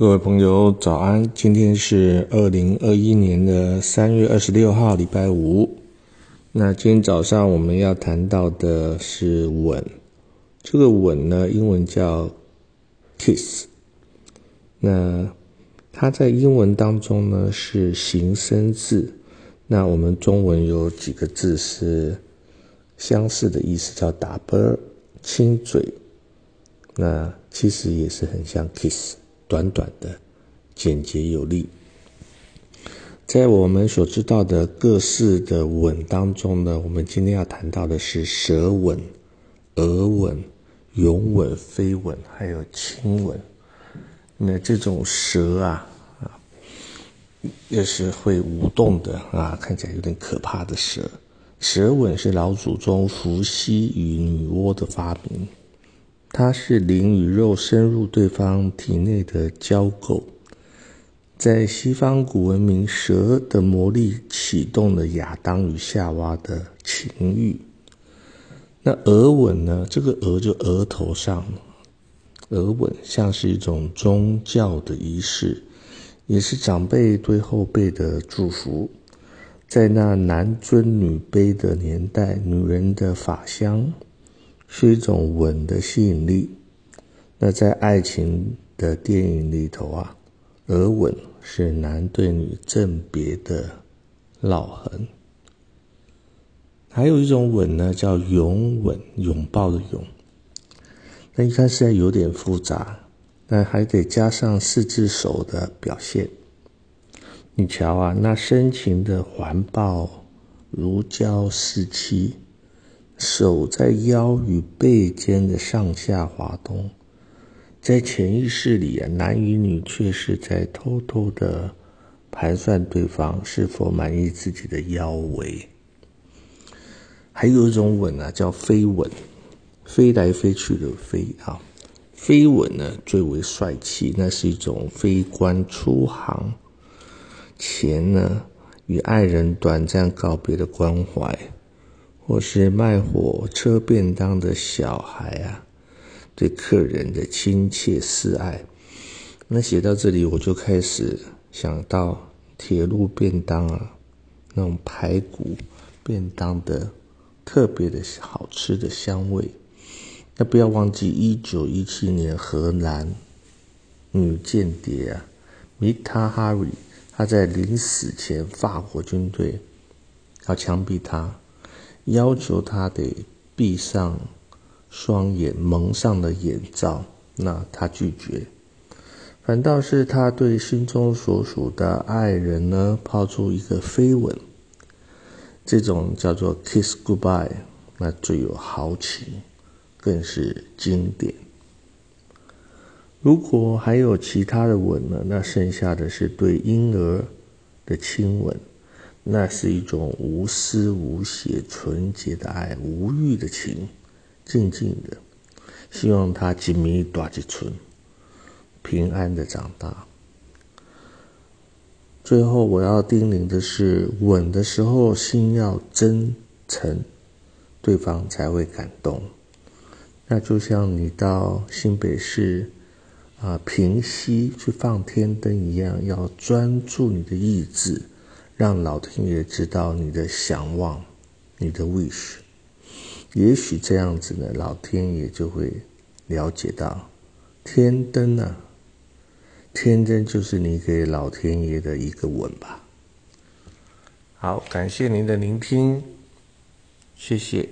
各位朋友，早安！今天是二零二一年的三月二十六号，礼拜五。那今天早上我们要谈到的是吻，这个吻呢，英文叫 kiss。那它在英文当中呢是形声字。那我们中文有几个字是相似的意思，叫打啵、亲嘴。那其实也是很像 kiss。短短的，简洁有力。在我们所知道的各式的吻当中呢，我们今天要谈到的是舌吻、耳吻、拥吻、飞吻，还有亲吻。那这种舌啊啊，也是会舞动的啊，看起来有点可怕的舌。舌吻是老祖宗伏羲与女娲的发明。它是灵与肉深入对方体内的交媾，在西方古文明，蛇的魔力启动了亚当与夏娃的情欲。那耳吻呢？这个额就额头上，额吻像是一种宗教的仪式，也是长辈对后辈的祝福。在那男尊女卑的年代，女人的发香。是一种吻的吸引力。那在爱情的电影里头啊，耳吻是男对女赠别的烙痕。还有一种吻呢，叫拥吻，拥抱的拥。那一开始有点复杂，但还得加上四只手的表现。你瞧啊，那深情的环抱，如胶似漆。手在腰与背间的上下滑动，在潜意识里啊，男与女却是在偷偷的盘算对方是否满意自己的腰围。还有一种吻啊，叫飞吻，飞来飞去的飞啊，飞吻呢最为帅气，那是一种飞官出航前呢与爱人短暂告别的关怀。或是卖火车便当的小孩啊，对客人的亲切示爱。那写到这里，我就开始想到铁路便当啊，那种排骨便当的特别的好吃的香味。那不要忘记，一九一七年荷兰女间谍啊米塔哈瑞她在临死前，法国军队要枪毙她。要求他得闭上双眼，蒙上了眼罩，那他拒绝。反倒是他对心中所属的爱人呢，抛出一个飞吻。这种叫做 kiss goodbye，那最有豪情，更是经典。如果还有其他的吻呢，那剩下的是对婴儿的亲吻。那是一种无私无邪、纯洁的爱，无欲的情，静静的，希望他吉米多吉村，平安的长大。最后我要叮咛的是，吻的时候心要真诚，对方才会感动。那就像你到新北市啊平西去放天灯一样，要专注你的意志。让老天爷知道你的想望，你的 wish，也许这样子呢，老天爷就会了解到，天灯啊，天灯就是你给老天爷的一个吻吧。好，感谢您的聆听，谢谢。